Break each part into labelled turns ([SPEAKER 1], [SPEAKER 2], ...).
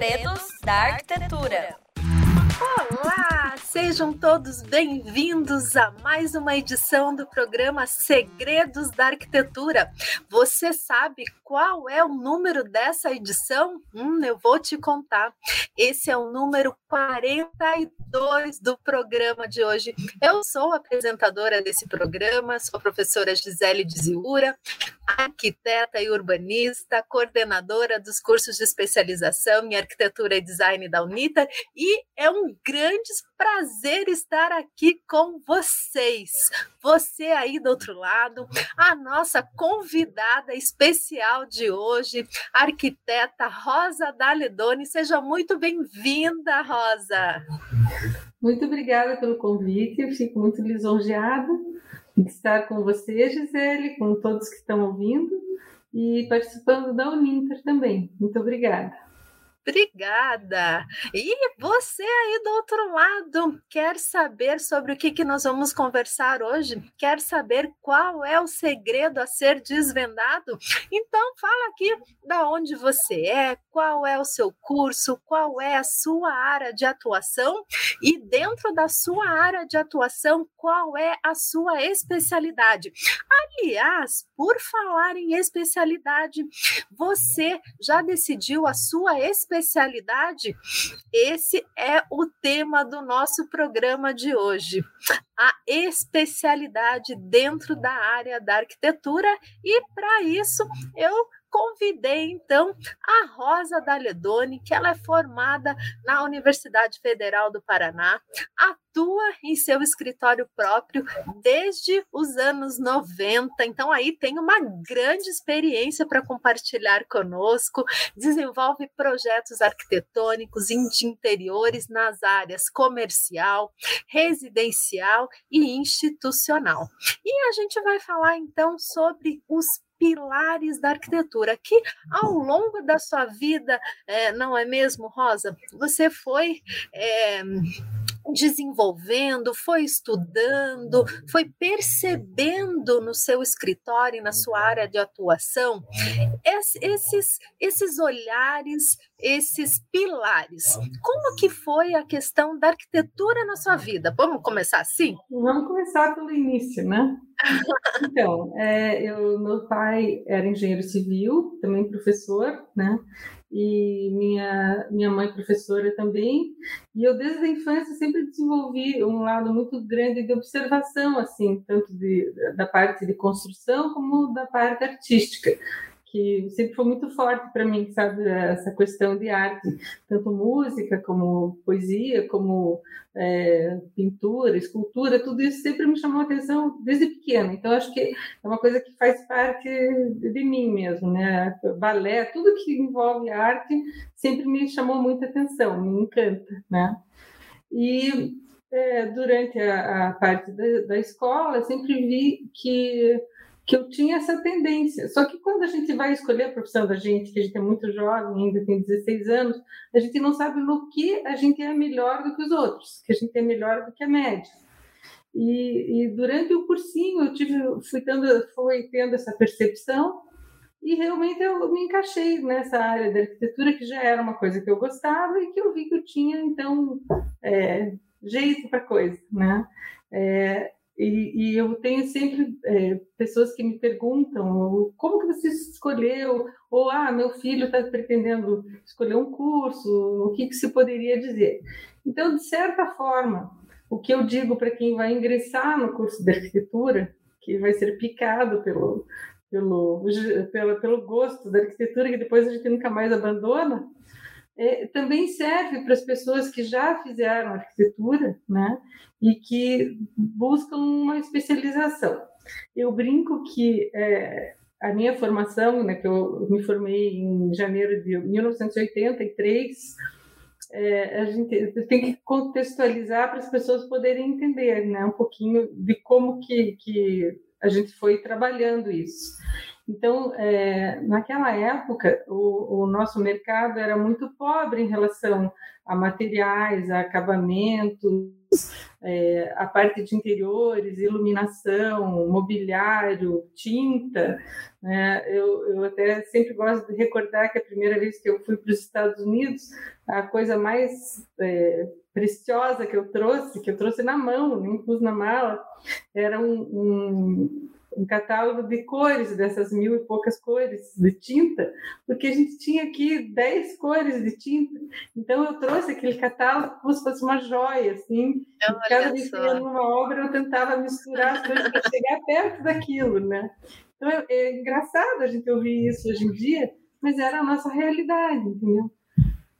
[SPEAKER 1] Segredos da Arquitetura.
[SPEAKER 2] Olá, sejam todos bem-vindos a mais uma edição do programa Segredos da Arquitetura. Você sabe qual é o número dessa edição? Hum, eu vou te contar. Esse é o número 42 do programa de hoje. Eu sou apresentadora desse programa, sou a professora Gisele Diziura, arquiteta e urbanista, coordenadora dos cursos de especialização em arquitetura e design da Unita, e é um grande prazer estar aqui com vocês. Você aí do outro lado, a nossa convidada especial de hoje, arquiteta Rosa Daledoni. Seja muito bem-vinda, Rosa.
[SPEAKER 3] Muito obrigada pelo convite, eu fico muito lisonjeada de estar com você, Gisele, com todos que estão ouvindo e participando da Uninter também. Muito obrigada.
[SPEAKER 2] Obrigada! E você aí do outro lado, quer saber sobre o que, que nós vamos conversar hoje? Quer saber qual é o segredo a ser desvendado? Então fala aqui da onde você é, qual é o seu curso, qual é a sua área de atuação e dentro da sua área de atuação, qual é a sua especialidade. Aliás, por falar em especialidade, você já decidiu a sua especialidade? Especialidade? Esse é o tema do nosso programa de hoje. A especialidade dentro da área da arquitetura, e para isso eu convidei então a Rosa Daledoni, que ela é formada na Universidade Federal do Paraná, atua em seu escritório próprio desde os anos 90, então aí tem uma grande experiência para compartilhar conosco, desenvolve projetos arquitetônicos de interiores nas áreas comercial, residencial e institucional. E a gente vai falar então sobre os pilares da arquitetura, que ao longo da sua vida, é, não é mesmo, Rosa? Você foi. É, desenvolvendo, foi estudando, foi percebendo no seu escritório e na sua área de atuação esses, esses olhares, esses pilares. Como que foi a questão da arquitetura na sua vida? Vamos começar assim?
[SPEAKER 3] Vamos começar pelo início, né? Então, é, eu, meu pai era engenheiro civil, também professor, né? e minha, minha mãe professora também, e eu desde a infância sempre desenvolvi um lado muito grande de observação, assim, tanto de, da parte de construção como da parte artística que sempre foi muito forte para mim, sabe, essa questão de arte, tanto música como poesia, como é, pintura, escultura, tudo isso sempre me chamou atenção desde pequena. Então acho que é uma coisa que faz parte de mim mesmo, né? Balé, tudo que envolve arte sempre me chamou muita atenção, me encanta, né? E é, durante a, a parte da, da escola sempre vi que que eu tinha essa tendência. Só que quando a gente vai escolher a profissão da gente, que a gente é muito jovem, ainda tem 16 anos, a gente não sabe no que a gente é melhor do que os outros, que a gente é melhor do que a média. E, e durante o cursinho eu tive, fui tendo, fui tendo essa percepção e realmente eu me encaixei nessa área da arquitetura que já era uma coisa que eu gostava e que eu vi que eu tinha então é, jeito para coisa, né? É, e, e, eu tenho sempre é, pessoas que me perguntam como que você escolheu, ou ah, meu filho está pretendendo escolher um curso, o que, que se poderia dizer. Então, de certa forma, o que eu digo para quem vai ingressar no curso de arquitetura, que vai ser picado pelo, pelo, pelo, pelo gosto da arquitetura, que depois a gente nunca mais abandona, é, também serve para as pessoas que já fizeram arquitetura, né, e que buscam uma especialização. Eu brinco que é, a minha formação, né, que eu me formei em janeiro de 1983, é, a gente tem que contextualizar para as pessoas poderem entender, né, um pouquinho de como que, que a gente foi trabalhando isso. Então, é, naquela época, o, o, nosso mercado era muito pobre em relação a materiais, a acabamento, é, a parte de interiores, iluminação, mobiliário, tinta. Né? Eu, eu até sempre gosto de recordar que a primeira vez que eu fui para os Estados Unidos, a coisa mais é, preciosa que eu trouxe, que eu trouxe na mão, nem pus na mala, era um, um um catálogo de cores, dessas mil e poucas cores de tinta, porque a gente tinha aqui dez cores de tinta. Então, eu trouxe aquele catálogo como se fosse uma joia, assim. Cada vez que ia numa obra, eu tentava misturar as coisas para chegar perto daquilo, né? Então, é, é engraçado a gente ouvir isso hoje em dia, mas era a nossa realidade, entendeu?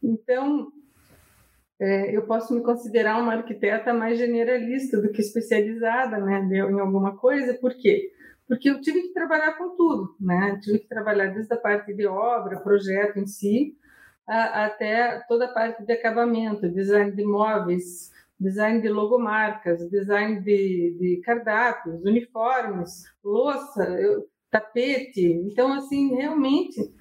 [SPEAKER 3] Então, é, eu posso me considerar uma arquiteta mais generalista do que especializada né, em alguma coisa, por quê? Porque eu tive que trabalhar com tudo, né? Tive que trabalhar desde a parte de obra, projeto em si, a, até toda a parte de acabamento, design de móveis, design de logomarcas, design de, de cardápios, uniformes, louça, eu, tapete. Então, assim, realmente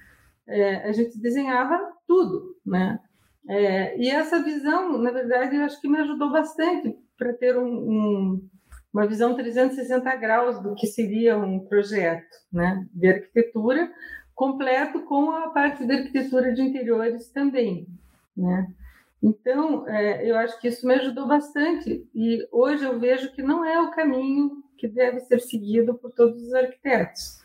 [SPEAKER 3] é, a gente desenhava tudo, né? É, e essa visão, na verdade, eu acho que me ajudou bastante para ter um, um uma visão 360 graus do que seria um projeto né, de arquitetura, completo com a parte da arquitetura de interiores também. Né? Então, é, eu acho que isso me ajudou bastante, e hoje eu vejo que não é o caminho que deve ser seguido por todos os arquitetos.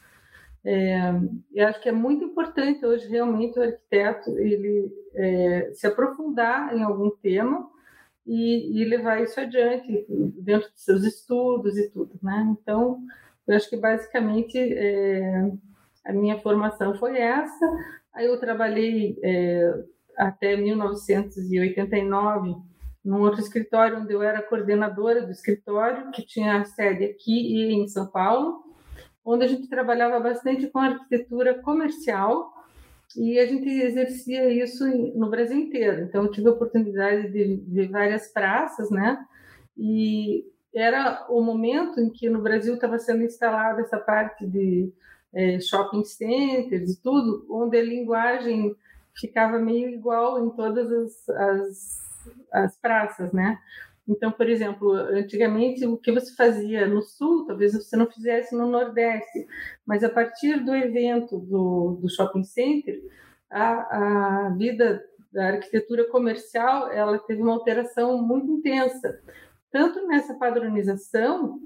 [SPEAKER 3] É, eu acho que é muito importante hoje realmente o arquiteto ele é, se aprofundar em algum tema e, e, levar isso adiante dentro dos seus estudos e tudo, né? Então, eu acho que basicamente é, a minha formação foi essa. Aí eu trabalhei é, até 1989 num outro escritório onde eu era coordenadora do escritório, que tinha a sede aqui e em São Paulo, onde a gente trabalhava bastante com arquitetura comercial e a gente exercia isso no Brasil inteiro. Então, eu tive a oportunidade de ver várias praças, né? E era o momento em que no Brasil estava sendo instalada essa parte de é, shopping centers e tudo, onde a linguagem ficava meio igual em todas as, as, as praças, né? Então, por exemplo, antigamente o que você fazia no sul, talvez você não fizesse no nordeste, mas a partir do evento do, do shopping center, a, a vida da arquitetura comercial ela teve uma alteração muito intensa, tanto nessa padronização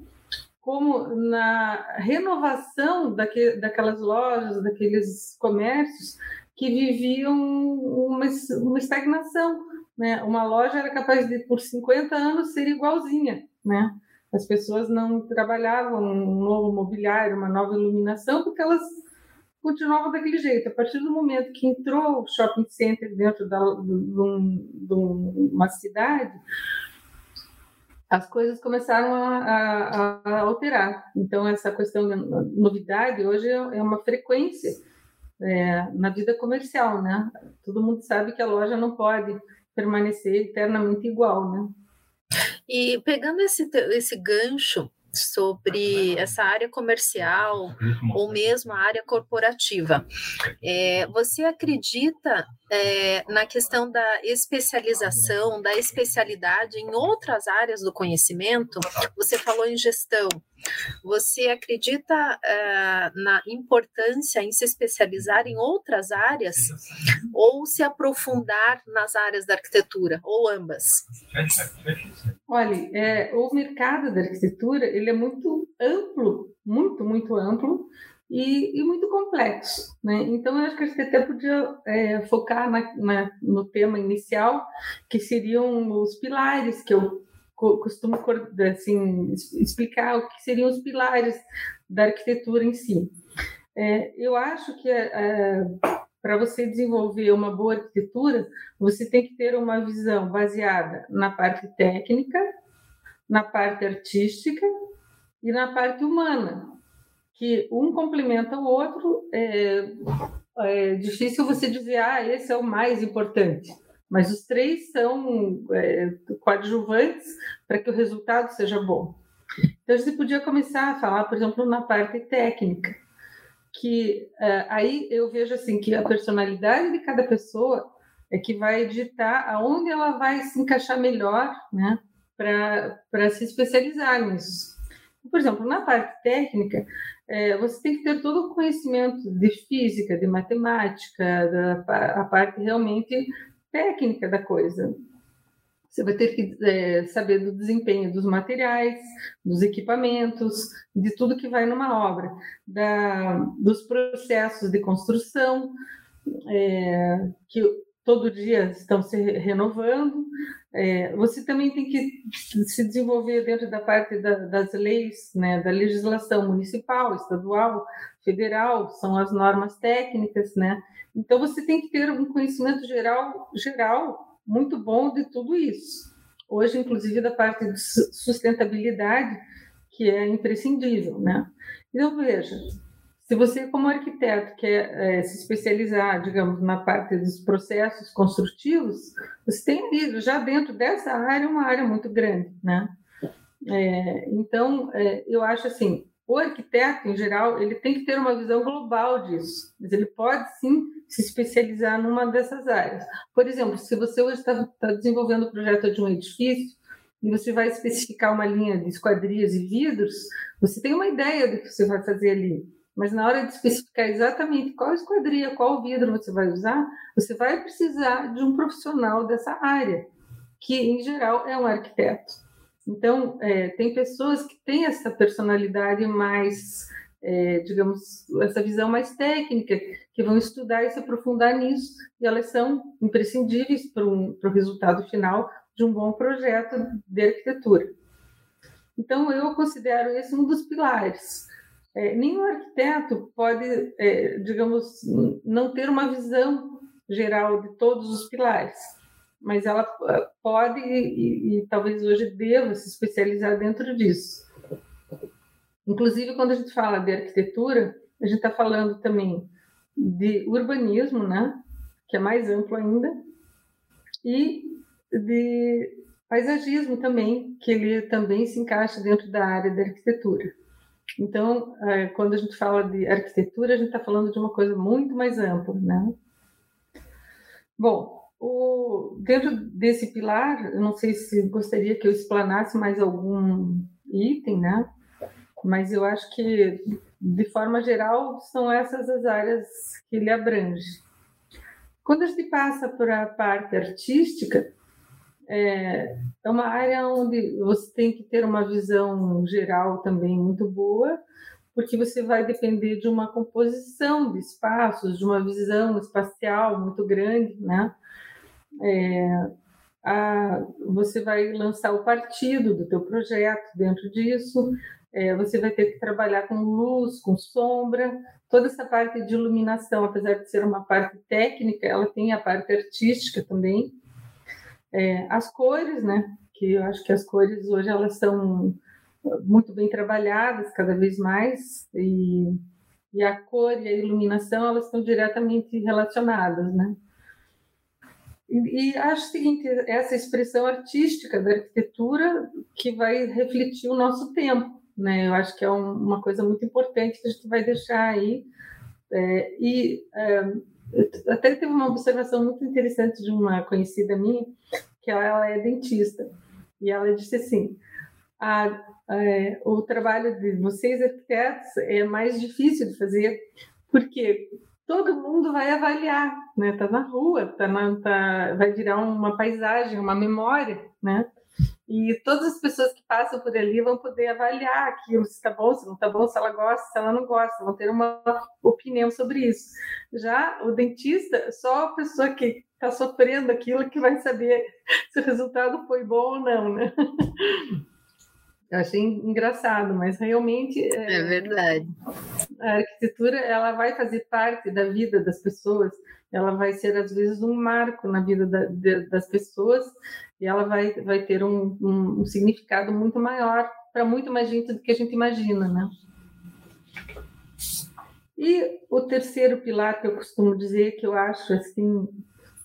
[SPEAKER 3] como na renovação daque, daquelas lojas, daqueles comércios que viviam uma, uma estagnação né? Uma loja era capaz de, por 50 anos, ser igualzinha, né? As pessoas não trabalhavam um novo mobiliário, uma nova iluminação, porque elas continuavam daquele jeito. A partir do momento que entrou o shopping center dentro da, de, uma cidade, as coisas começaram a, a, a, alterar. Então, essa questão da novidade hoje é uma frequência é, na vida comercial, né? Todo mundo sabe que a loja não pode permanecer eternamente igual, né?
[SPEAKER 2] E pegando esse, esse gancho sobre essa área comercial ou mesmo a área corporativa. É, você acredita é, na questão da especialização, da especialidade em outras áreas do conhecimento? Você falou em gestão. Você acredita é, na importância em se especializar em outras áreas ou se aprofundar nas áreas da arquitetura, ou ambas?
[SPEAKER 3] Olha, é, o mercado da arquitetura ele é muito amplo, muito, muito amplo, e, e, muito complexo. Né? Então, eu acho que a gente até podia é, focar na, na, no tema inicial, que seriam os pilares, que eu costumo assim, explicar o que seriam os pilares da arquitetura em si. É, eu acho que é, para você desenvolver uma boa arquitetura, você tem que ter uma visão baseada na parte técnica, na parte artística e na parte humana que um complementa o outro, é, é difícil você dizer, ah, esse é o mais importante. Mas os três são é, coadjuvantes para que o resultado seja bom. Então, você podia começar a falar, por exemplo, na parte técnica, que é, aí eu vejo assim que a personalidade de cada pessoa é que vai ditar aonde ela vai se encaixar melhor, né, para se especializar nisso. Por exemplo, na parte técnica, é, você tem que ter todo o conhecimento de física, de matemática, da, a parte realmente técnica da coisa. Você vai ter que é, saber do desempenho dos materiais, dos equipamentos, de tudo que vai numa obra, da, dos processos de construção, é, que todo dia estão se renovando. É, você também tem que se desenvolver dentro da parte da, das leis, né, da legislação municipal, estadual, federal, são as normas técnicas, né? Então você tem que ter um conhecimento geral, geral muito bom de tudo isso. Hoje, inclusive, da parte de sustentabilidade, que é imprescindível, né? Então veja, se você, como arquiteto, quer é, se especializar, digamos, na parte dos processos construtivos, você tem ali, já dentro dessa área, uma área muito grande, né? É, então, é, eu acho assim, o arquiteto, em geral, ele tem que ter uma visão global disso, mas ele pode, sim, se especializar numa dessas áreas. Por exemplo, se você hoje está tá desenvolvendo o projeto de um edifício, e você vai especificar uma linha de esquadrias e vidros, você tem uma ideia do que você vai fazer ali mas na hora de especificar exatamente qual esquadria, qual vidro você vai usar, você vai precisar de um profissional dessa área, que em geral é um arquiteto. Então, é, tem pessoas que têm essa personalidade mais, é, digamos, essa visão mais técnica, que vão estudar e se aprofundar nisso, e elas são imprescindíveis para, um, o resultado final de um bom projeto de arquitetura. Então, eu considero esse um dos pilares é, nenhum arquiteto pode, é, digamos, não ter uma visão geral de todos os pilares, mas ela ah, pode e, e, talvez hoje deva se especializar dentro disso. Inclusive, quando a gente fala de arquitetura, a gente está falando também de urbanismo, né, que é mais amplo ainda, e de paisagismo também, que ele também se encaixa dentro da área da arquitetura. Então, é, quando a gente fala de arquitetura, a gente está falando de uma coisa muito mais ampla, né? Bom, o, dentro desse pilar, eu não sei se gostaria que eu explanasse mais algum item, né? Mas eu acho que, de forma geral, são essas as áreas que ele abrange. Quando a gente passa para a parte artística, é, é uma área onde você tem que ter uma visão geral também muito boa, porque você vai depender de uma composição de espaços, de uma visão espacial muito grande, né? É, a, você vai lançar o partido do teu projeto dentro disso, é, você vai ter que trabalhar com luz, com sombra, toda essa parte de iluminação, apesar de ser uma parte técnica, ela tem a parte artística também, é, as cores, né? Que eu acho que as cores hoje elas são muito bem trabalhadas cada vez mais e, e a cor e a iluminação elas estão diretamente relacionadas, né? E, acho o seguinte, essa expressão artística da arquitetura que vai refletir o nosso tempo, né? Eu acho que é um, uma coisa muito importante que a gente vai deixar aí é, e é, até teve uma observação muito interessante de uma conhecida minha, que ela é dentista, e ela disse assim: a, é, o trabalho de vocês arquitetos é mais difícil de fazer, porque todo mundo vai avaliar, né? Tá na rua, tá, na, tá vai virar uma paisagem, uma memória, né? E todas as pessoas que passam por ali vão poder avaliar aquilo, se está bom, se não está bom, se ela gosta, se ela não gosta, vão ter uma opinião sobre isso. Já o dentista, só a pessoa que está sofrendo aquilo que vai saber se o resultado foi bom ou não, né? Eu achei engraçado, mas realmente
[SPEAKER 2] é, é, verdade.
[SPEAKER 3] A arquitetura ela vai fazer parte da vida das pessoas. Ela vai ser às vezes um marco na vida da, de, das pessoas e ela vai vai ter um, um, um significado muito maior para muito mais gente do que a gente imagina, né? E o terceiro pilar que eu costumo dizer que eu acho assim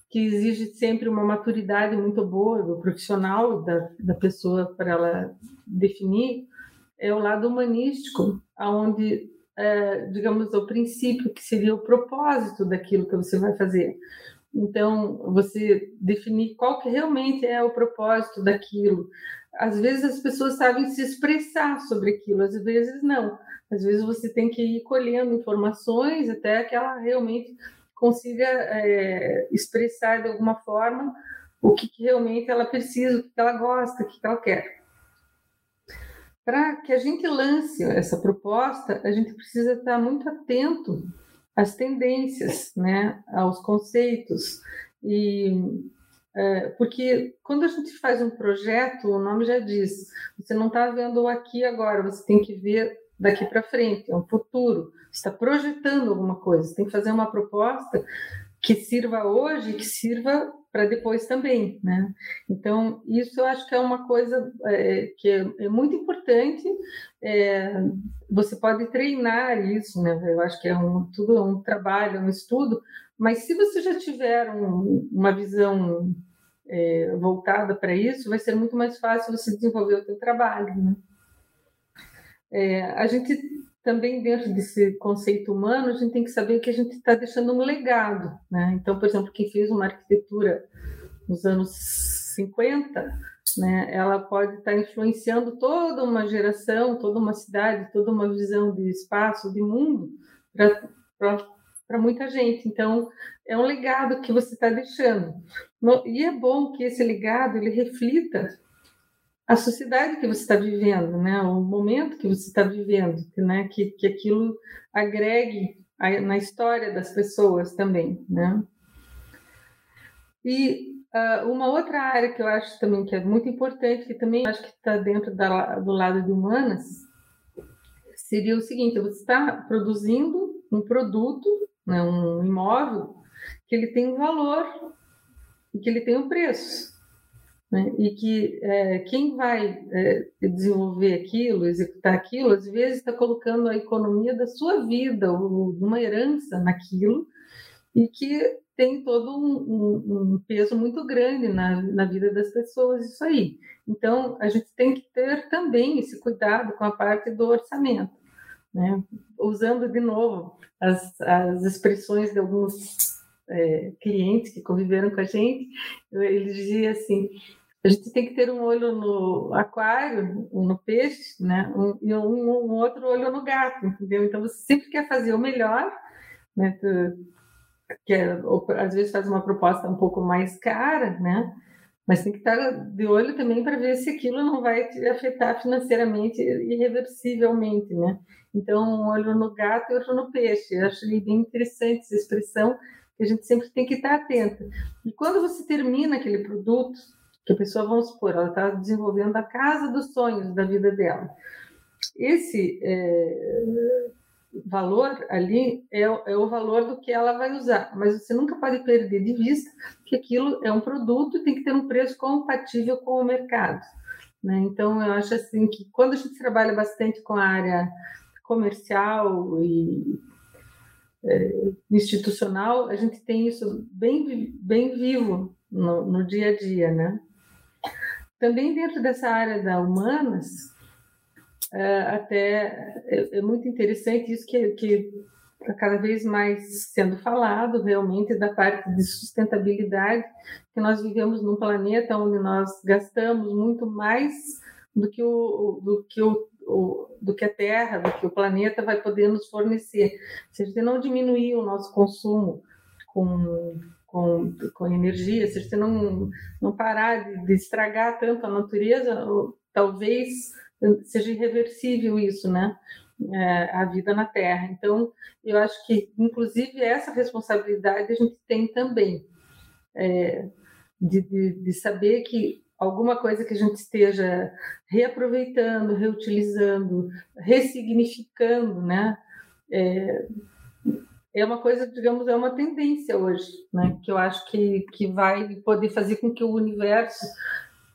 [SPEAKER 3] que exige sempre uma maturidade muito boa do profissional, da, da pessoa para ela definir, é o lado humanístico, aonde é, digamos, o princípio que seria o propósito daquilo que você vai fazer. Então, você definir qual que realmente é o propósito daquilo. Às vezes as pessoas sabem se expressar sobre aquilo, às vezes não. Às vezes você tem que ir colhendo informações até que ela realmente consiga é, expressar de alguma forma o que, que, realmente ela precisa, o que ela gosta, o que, que ela quer. Para que a gente lance essa proposta, a gente precisa estar muito atento às tendências, né, aos conceitos. E é, porque quando a gente faz um projeto, o nome já diz, você não está vendo aqui agora, você tem que ver daqui para frente, é um futuro, está projetando alguma coisa, você tem que fazer uma proposta que sirva hoje, que sirva para depois também, né? Então isso eu acho que é uma coisa é, que é, é, muito importante. É, você pode treinar isso, né? Eu acho que é um tudo é um trabalho, um estudo. Mas se você já tiver um, uma visão é, voltada para isso, vai ser muito mais fácil você desenvolver o seu trabalho, né? É, a gente também dentro desse conceito humano, a gente tem que saber que a gente está deixando um legado, né? Então, por exemplo, quem fez uma arquitetura nos anos 50, né, ela pode estar tá influenciando toda uma geração, toda uma cidade, toda uma visão de espaço, de mundo para muita gente. Então, é um legado que você está deixando. E é bom que esse legado ele reflita a sociedade que você está vivendo, né? O momento que você está vivendo, né? Que, que aquilo agregue na história das pessoas também, né? E uh, uma outra área que eu acho também que é muito importante, que também acho que está dentro da, do lado de humanas, seria o seguinte: você está produzindo um produto, né, um imóvel, que ele tem um valor e que ele tem um preço né? e que é, quem vai é, desenvolver aquilo, executar aquilo, às vezes está colocando a economia da sua vida, ou uma herança naquilo, e que tem todo um, um, um peso muito grande na, na vida das pessoas, isso aí. Então, a gente tem que ter também esse cuidado com a parte do orçamento. Né? Usando de novo as, as expressões de alguns é, clientes que conviveram com a gente, ele dizia assim: a gente tem que ter um olho no aquário, um no peixe, né? Um, e um, um, outro olho no gato, entendeu? Então você sempre quer fazer o melhor, né? Tu, quer, ou, às vezes faz uma proposta um pouco mais cara, né? Mas tem que estar de olho também para ver se aquilo não vai te afetar financeiramente irreversivelmente, né? Então, um olho no gato e outro no peixe. Eu acho bem interessante essa expressão, que a gente sempre tem que estar atenta. E quando você termina aquele produto, que a pessoa, vamos supor, ela está desenvolvendo a casa dos sonhos da vida dela. Esse é, valor ali é, é, o valor do que ela vai usar, mas você nunca pode perder de vista que aquilo é um produto e tem que ter um preço compatível com o mercado. Né? Então, eu acho assim que quando a gente trabalha bastante com a área comercial e é, institucional, a gente tem isso bem, bem vivo no, no dia a dia, né? Também dentro dessa área da humanas, é, até é, é, muito interessante isso que, que está cada vez mais sendo falado realmente da parte de sustentabilidade, que nós vivemos num planeta onde nós gastamos muito mais do que o, do que o, do que a Terra, do que o planeta vai poder nos fornecer. Se a gente não diminuir o nosso consumo com com, com energia, se você não, não parar de, de estragar tanto a natureza, talvez seja irreversível isso, né? É, a vida na Terra. Então, eu acho que, inclusive, essa responsabilidade a gente tem também, é, de, de, de, saber que alguma coisa que a gente esteja reaproveitando, reutilizando, ressignificando, né? É, é uma coisa, digamos, é uma tendência hoje, né? Que eu acho que, que vai poder fazer com que o universo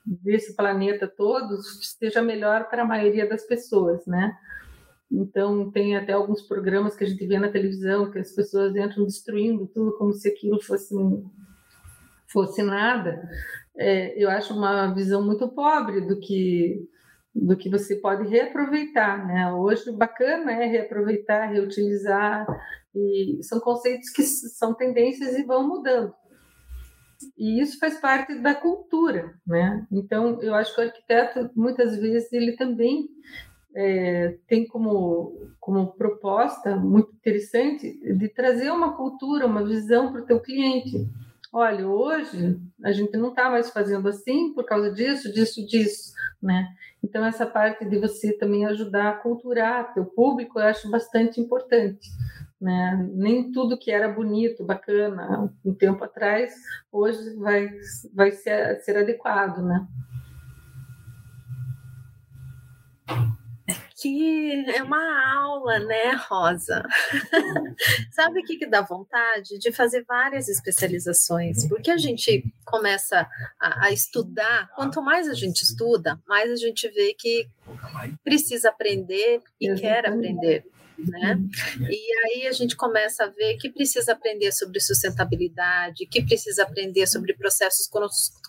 [SPEAKER 3] desse planeta todo esteja melhor para a maioria das pessoas, né? Então, tem até alguns programas que a gente vê na televisão que as pessoas entram destruindo tudo como se aquilo fosse, fosse nada. É, eu acho uma visão muito pobre do que do que você pode reaproveitar, né? Hoje o bacana é reaproveitar, reutilizar e são conceitos que são tendências e vão mudando. E isso faz parte da cultura, né? Então, eu acho que o arquiteto, muitas vezes, ele também é, tem como, como proposta muito interessante de trazer uma cultura, uma visão para o teu cliente. Olha, hoje a gente não está mais fazendo assim por causa disso, disso, disso, né? Então essa parte de você também ajudar a culturar teu público, eu acho bastante importante. Né? Nem tudo que era bonito, bacana um tempo atrás, hoje vai, vai ser, ser adequado, né?
[SPEAKER 2] que é uma aula, né, Rosa? Sabe o que, que dá vontade? De fazer várias especializações, porque a gente começa a, a, estudar, quanto mais a gente estuda, mais a gente vê que precisa aprender e quer aprender né? E aí a gente começa a ver que precisa aprender sobre sustentabilidade, que precisa aprender sobre processos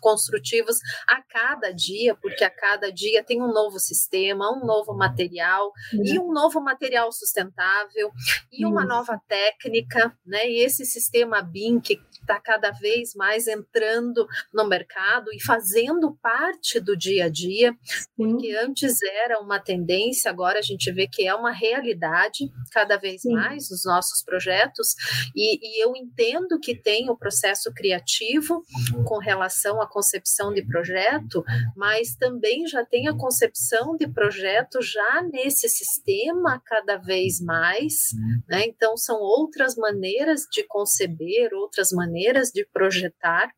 [SPEAKER 2] construtivos a cada dia, porque a cada dia tem um novo sistema, um novo material e um novo material sustentável e uma nova técnica, né? E esse sistema BIM que está cada vez mais entrando no mercado e fazendo parte do dia a dia, porque antes era uma tendência, agora a gente vê que é uma realidade cada vez Sim. mais nos nossos projetos, e, e, eu entendo que tem o processo criativo com relação à concepção de projeto, mas também já tem a concepção de projeto já nesse sistema cada vez mais, né? Então são outras maneiras de conceber, outras maneiras de projetar.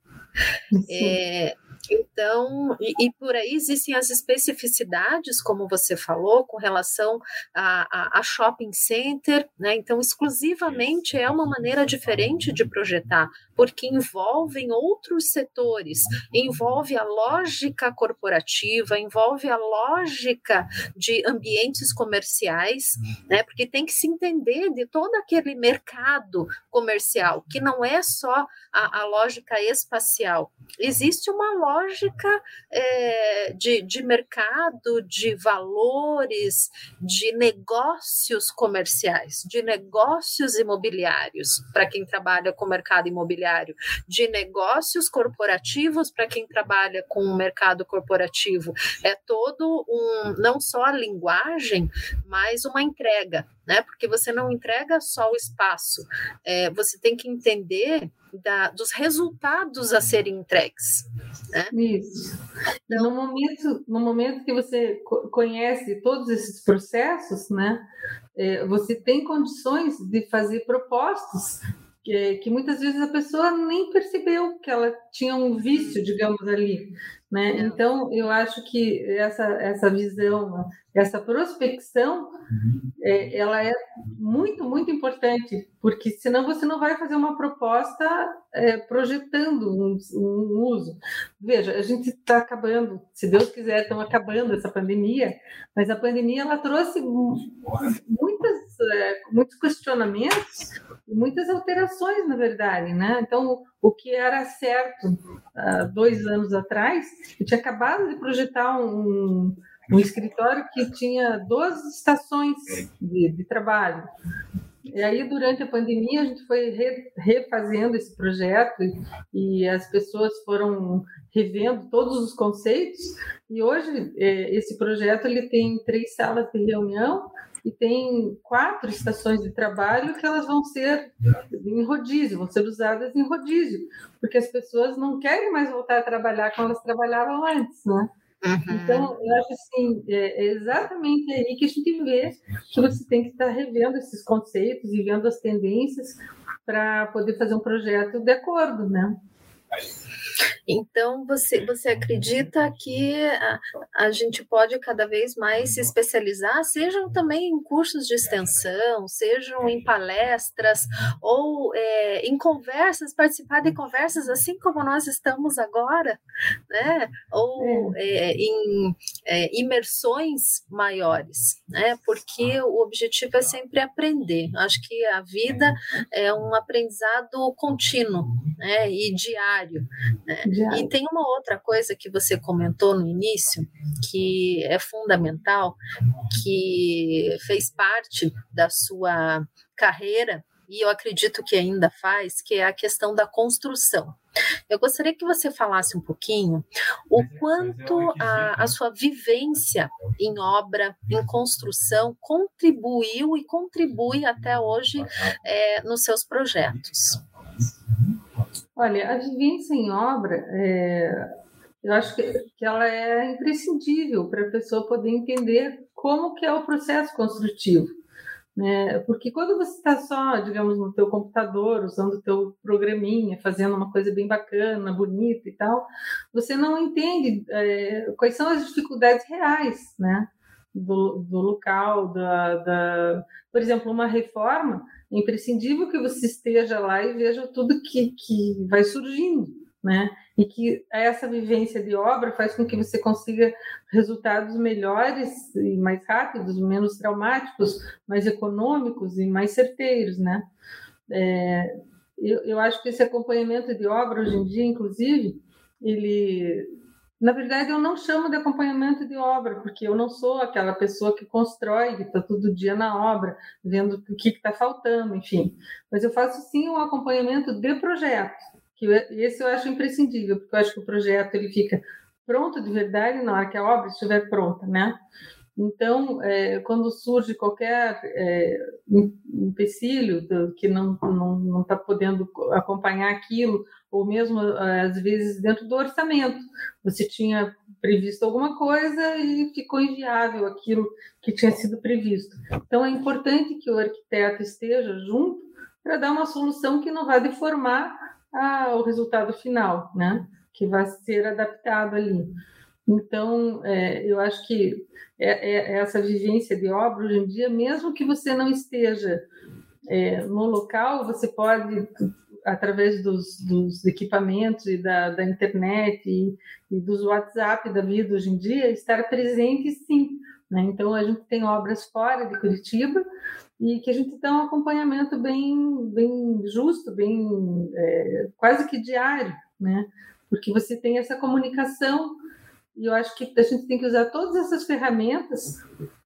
[SPEAKER 2] É, então, e, e, por aí existem as especificidades, como você falou, com relação a, a, a, shopping center, né? Então, exclusivamente é uma maneira diferente de projetar, porque envolvem outros setores, envolve a lógica corporativa, envolve a lógica de ambientes comerciais, né? Porque tem que se entender de todo aquele mercado comercial, que não é só a, a lógica espacial. Existe uma lógica lógica é, de, de mercado, de valores, de negócios comerciais, de negócios imobiliários, para quem trabalha com mercado imobiliário, de negócios corporativos, para quem trabalha com o mercado corporativo. É todo um, não só a linguagem, mas uma entrega né? Porque você não entrega só o espaço, é, você tem que entender da, dos resultados a serem entregues. Né?
[SPEAKER 3] Isso. Então, no momento, no momento que você conhece todos esses processos, né? É, você tem condições de fazer propostas que, que, muitas vezes a pessoa nem percebeu que ela tinha um vício, digamos ali. Né? Então, eu acho que essa, essa visão, essa prospecção, uhum. é, ela é muito, muito importante, porque senão você não vai fazer uma proposta é, projetando um, um, uso. Veja, a gente está acabando, se Deus quiser, estamos acabando essa pandemia, mas a pandemia ela trouxe muitas, é, muitos questionamentos, muitas alterações, na verdade. Né? Então, o que era certo há dois anos atrás, eu tinha acabado de projetar um, um escritório que tinha 12 estações de, de, trabalho. E aí, durante a pandemia, a gente foi re, refazendo esse projeto e, e, as pessoas foram revendo todos os conceitos. E hoje, é, esse projeto ele tem três salas de reunião, e tem quatro estações de trabalho que elas vão ser em rodízio, vão ser usadas em rodízio, porque as pessoas não querem mais voltar a trabalhar como elas trabalhavam antes, né? Uhum. Então, eu acho assim, é, é exatamente aí que a gente vê que você tem que estar revendo esses conceitos e vendo as tendências para poder fazer um projeto de acordo, né?
[SPEAKER 2] Então, você, você acredita que a, a gente pode cada vez mais se especializar, sejam também em cursos de extensão, sejam em palestras ou é, em conversas, participar de conversas assim como nós estamos agora, né? Ou é, em é, imersões maiores, né? Porque o objetivo é sempre aprender. Acho que a vida é um aprendizado contínuo, né? E diário. Né? E tem uma outra coisa que você comentou no início, que é fundamental, que fez parte da sua carreira e eu acredito que ainda faz, que é a questão da construção. Eu gostaria que você falasse um pouquinho o quanto a, a sua vivência em obra, em construção, contribuiu e contribui até hoje é, nos seus projetos.
[SPEAKER 3] Olha, a vivência em obra, é, eu acho que, que ela é imprescindível para a pessoa poder entender como que é o processo construtivo. Né? Porque quando você está só, digamos, no teu computador, usando o teu programinha, fazendo uma coisa bem bacana, bonita e tal, você não entende é, quais são as dificuldades reais, né? Do, do local, da, da, por exemplo, uma reforma, é imprescindível que você esteja lá e veja tudo que, que vai surgindo, né? E que essa vivência de obra faz com que você consiga resultados melhores e mais rápidos, menos traumáticos, mais econômicos e mais certeiros, né? É, eu, eu acho que esse acompanhamento de obra hoje em dia, inclusive, ele na verdade, eu não chamo de acompanhamento de obra, porque eu não sou aquela pessoa que constrói, que está todo dia na obra, vendo o que está faltando, enfim. Mas eu faço sim um acompanhamento de projeto, que esse eu acho imprescindível, porque eu acho que o projeto ele fica pronto de verdade na hora que a obra estiver pronta, né? Então, é, quando surge qualquer é, empecilho que não está não, não tá podendo acompanhar aquilo, ou mesmo às vezes dentro do orçamento, você tinha previsto alguma coisa e ficou inviável aquilo que tinha sido previsto. Então, é importante que o arquiteto esteja junto para dar uma solução que não vá deformar a, o resultado final, né? Que vai ser adaptado ali. Então, é, eu acho que é, é, essa vivência de obra hoje em dia, mesmo que você não esteja é, no local, você pode, através dos, dos equipamentos e da, da internet e, e, dos WhatsApp da vida hoje em dia, estar presente sim. Né? Então, a gente tem obras fora de Curitiba e que a gente dá um acompanhamento bem, bem justo, bem é, quase que diário, né? porque você tem essa comunicação e eu acho que a gente tem que usar todas essas ferramentas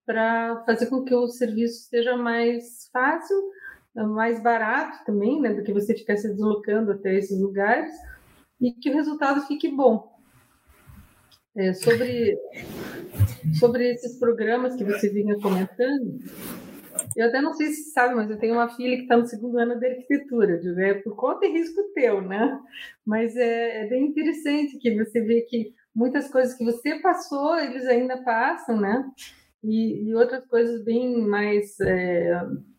[SPEAKER 3] para fazer com que o serviço seja mais fácil, mais barato também, né, do que você ficar se deslocando até esses lugares e que o resultado fique bom. É, sobre sobre esses programas que você vinha comentando, eu até não sei se sabe, mas eu tenho uma filha que está no segundo ano de arquitetura, é por conta e risco teu, né? Mas é, é bem interessante que você vê que muitas coisas que você passou, eles ainda passam, né? E, e outras coisas bem mais é,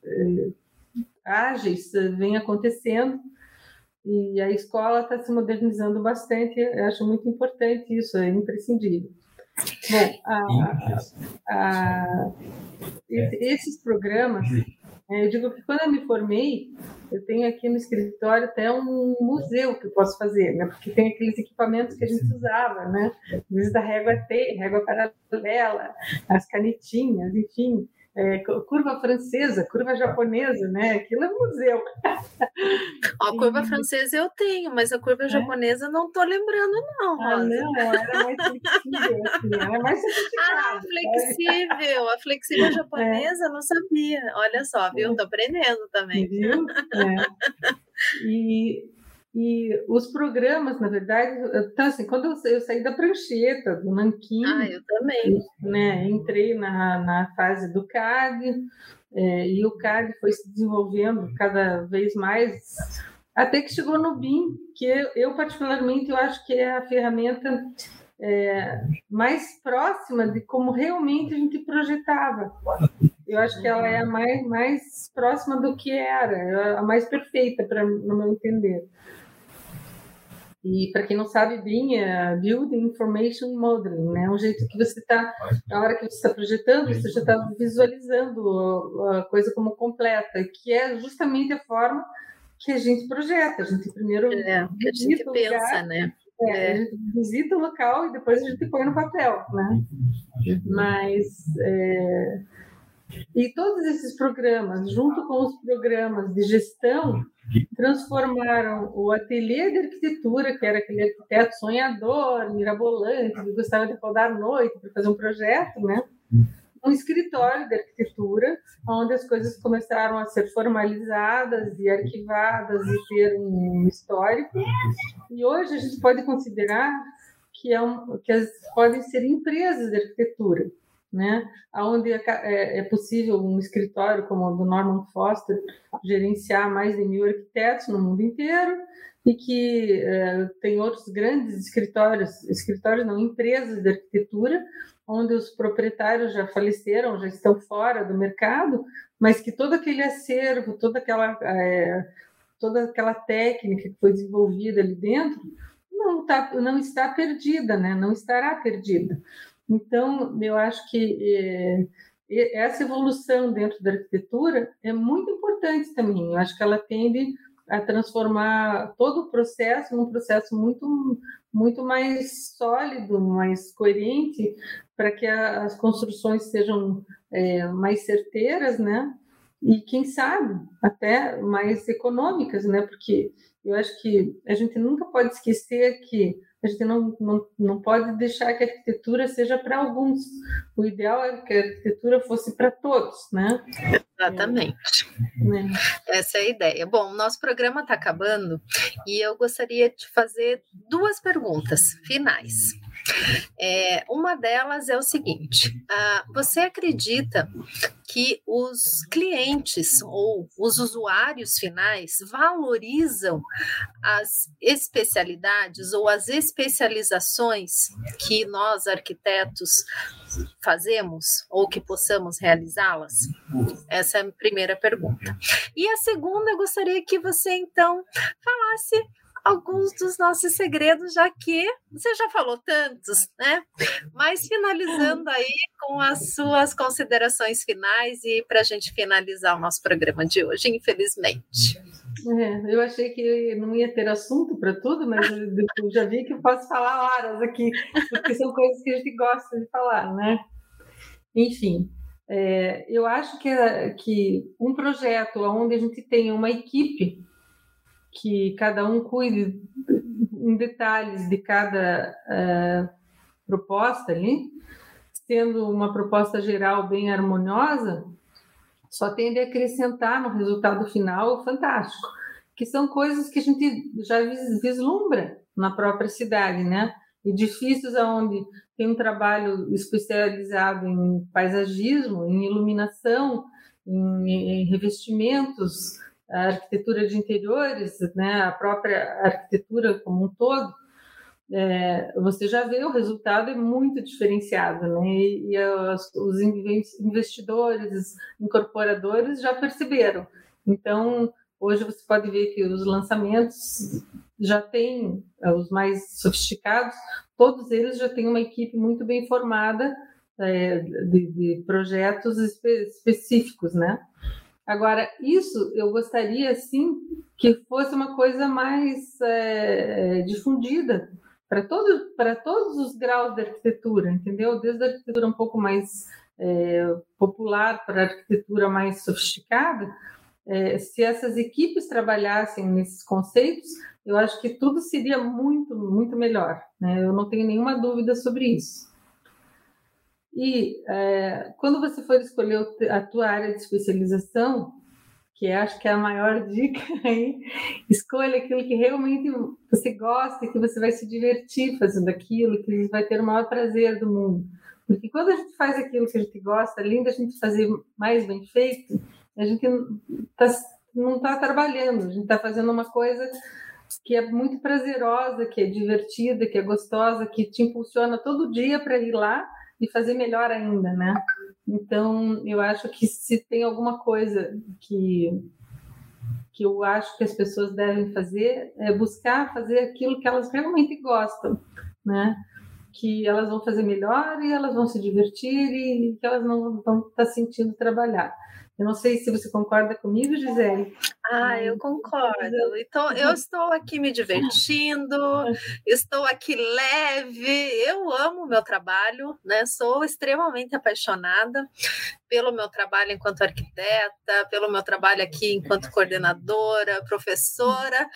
[SPEAKER 3] é, ágeis vêm acontecendo. E a escola está se modernizando bastante, eu acho muito importante isso, é imprescindível. Bom, a, a, a, esses programas eu digo que quando eu me formei, eu tenho aqui no escritório até um museu que eu posso fazer, né? Porque tem aqueles equipamentos que a gente usava, né? Desde a régua T, régua paralela, as canetinhas, enfim é, curva francesa, curva japonesa, né? Aquilo é museu.
[SPEAKER 2] A curva francesa eu tenho, mas a curva é? japonesa não estou lembrando, não.
[SPEAKER 3] Ah, não, era mais flexível, assim, era mais
[SPEAKER 2] Ah, flexível. A flexível japonesa, é. não sabia. Olha só, viu? Estou é. aprendendo também.
[SPEAKER 3] Viu? É. E e os programas, na verdade, então, assim, quando eu, eu saí da prancheta, do Nanquim,
[SPEAKER 2] ah, eu também.
[SPEAKER 3] Né, entrei na, na fase do CAD, é, e o CAD foi se desenvolvendo cada vez mais, até que chegou no BIM, que eu, eu particularmente, eu acho que é a ferramenta é, mais próxima de como realmente a gente projetava. Eu acho que ela é a mais, mais próxima do que era, é a mais perfeita, para no meu entender. E para quem não sabe bem, é Building Information Modeling, né? É um jeito que você está, na hora que você está projetando, você já está visualizando a coisa como completa, que é justamente a forma que a gente projeta. A gente primeiro
[SPEAKER 2] é, que a gente pensa, lugar, né?
[SPEAKER 3] É, é. A gente visita o local e depois a gente põe no papel, né? Mas é, e todos esses programas, junto com os programas de gestão, transformaram o ateliê de arquitetura, que era aquele arquiteto sonhador, mirabolante, que gostava de acordar à noite para fazer um projeto, né? um escritório de arquitetura, onde as coisas começaram a ser formalizadas e arquivadas e ter um histórico. E hoje a gente pode considerar que, é um, que as, podem ser empresas de arquitetura, né? Onde é, é, é, possível um escritório como o do Norman Foster gerenciar mais de mil arquitetos no mundo inteiro e que é, tem outros grandes escritórios, escritórios não, empresas de arquitetura, onde os proprietários já faleceram, já estão fora do mercado, mas que todo aquele acervo, toda aquela, toda aquela técnica que foi desenvolvida ali dentro, não, tá, não está perdida, né? não estará perdida. Então, eu acho que é, essa evolução dentro da arquitetura é muito importante também. Eu acho que ela tende a transformar todo o processo num processo muito, muito mais sólido, mais coerente, para que a, as construções sejam é, mais certeiras, né? E quem sabe até mais econômicas, né? Porque eu acho que a gente nunca pode esquecer que a gente não, não, não pode deixar que a arquitetura seja para alguns. O ideal é que a arquitetura fosse para todos, né?
[SPEAKER 2] Exatamente. É. Essa é a ideia. Bom, nosso programa está acabando e eu gostaria de fazer duas perguntas finais. É, uma delas é o seguinte: uh, você acredita que os clientes ou os usuários finais valorizam as especialidades ou as especializações que nós arquitetos fazemos ou que possamos realizá-las? Essa é a primeira pergunta. E a segunda, eu gostaria que você então falasse alguns dos nossos segredos, já que você já falou tantos, né? Mas finalizando aí com as suas considerações finais e para a gente finalizar o nosso programa de hoje, infelizmente.
[SPEAKER 3] É, eu achei que não ia ter assunto para tudo, mas eu já vi que eu posso falar horas aqui, porque são coisas que a gente gosta de falar, né? Enfim, é, eu acho que, que um projeto onde a gente tem uma equipe que cada um cuide em detalhes de cada uh, proposta ali, sendo uma proposta geral bem harmoniosa, só tende a acrescentar no resultado final fantástico, que são coisas que a gente já vislumbra na própria cidade, né? Edifícios onde tem um trabalho especializado em paisagismo, em iluminação, em, em revestimentos, a arquitetura de interiores, né, a própria arquitetura como um todo, é, você já vê o resultado é muito diferenciado, né? E, e os, os investidores, incorporadores já perceberam. Então, hoje você pode ver que os lançamentos já têm, é, os mais sofisticados, todos eles já têm uma equipe muito bem formada é, de, de, projetos espe específicos, né? Agora, isso eu gostaria, sim, que fosse uma coisa mais é, difundida para todo, todos os graus da arquitetura, entendeu? Desde a arquitetura um pouco mais é, popular para a arquitetura mais sofisticada, é, se essas equipes trabalhassem nesses conceitos, eu acho que tudo seria muito, muito melhor. Né? Eu não tenho nenhuma dúvida sobre isso. E é, quando você for escolher a tua área de especialização, que acho que é a maior dica aí, escolha aquilo que realmente você gosta, que você vai se divertir fazendo aquilo, que vai ter o maior prazer do mundo. Porque quando a gente faz aquilo que a gente gosta, além da gente fazer mais bem feito, a gente tá, não está trabalhando, a gente está fazendo uma coisa que é muito prazerosa, que é divertida, que é gostosa, que te impulsiona todo dia para ir lá e fazer melhor ainda, né? Então, eu acho que se tem alguma coisa que que eu acho que as pessoas devem fazer é buscar fazer aquilo que elas realmente gostam, né? Que elas vão fazer melhor e elas vão se divertir e que elas não vão estar sentindo trabalhar. Eu não sei se você concorda comigo, Gisele.
[SPEAKER 2] Ah, eu concordo. Então, eu estou aqui me divertindo, estou aqui leve. Eu amo o meu trabalho, né? Sou extremamente apaixonada pelo meu trabalho enquanto arquiteta, pelo meu trabalho aqui enquanto coordenadora, professora.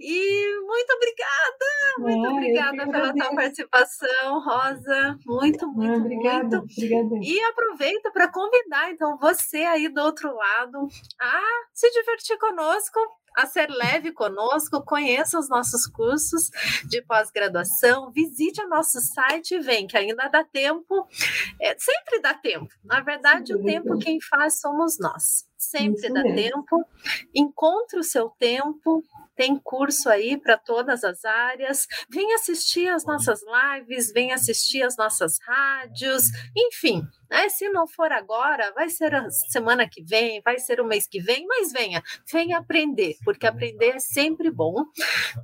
[SPEAKER 2] E muito obrigada, muito é, obrigada pela tua participação, Rosa. Muito, muito, ah, obrigada, muito. Obrigada. E aproveito para convidar, então, você aí do outro lado a se divertir conosco a ser leve conosco, conheça os nossos cursos de pós-graduação, visite o nosso site e vem, que ainda dá tempo, é, sempre dá tempo. Na verdade, Sim, o tempo quem faz somos nós. Sempre Isso dá mesmo. tempo. Encontre o seu tempo, tem curso aí para todas as áreas. Vem assistir as nossas lives, vem assistir as nossas rádios, enfim. Né? Se não for agora, vai ser a semana que vem, vai ser o mês que vem, mas venha, venha aprender, porque aprender é sempre bom,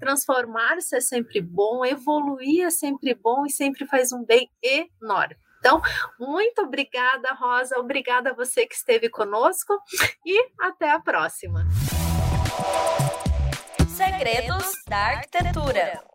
[SPEAKER 2] transformar-se é sempre bom, evoluir é sempre bom e sempre faz um bem enorme. Então, muito obrigada, Rosa, obrigada a você que esteve conosco e até a próxima.
[SPEAKER 1] Segredos da Arquitetura.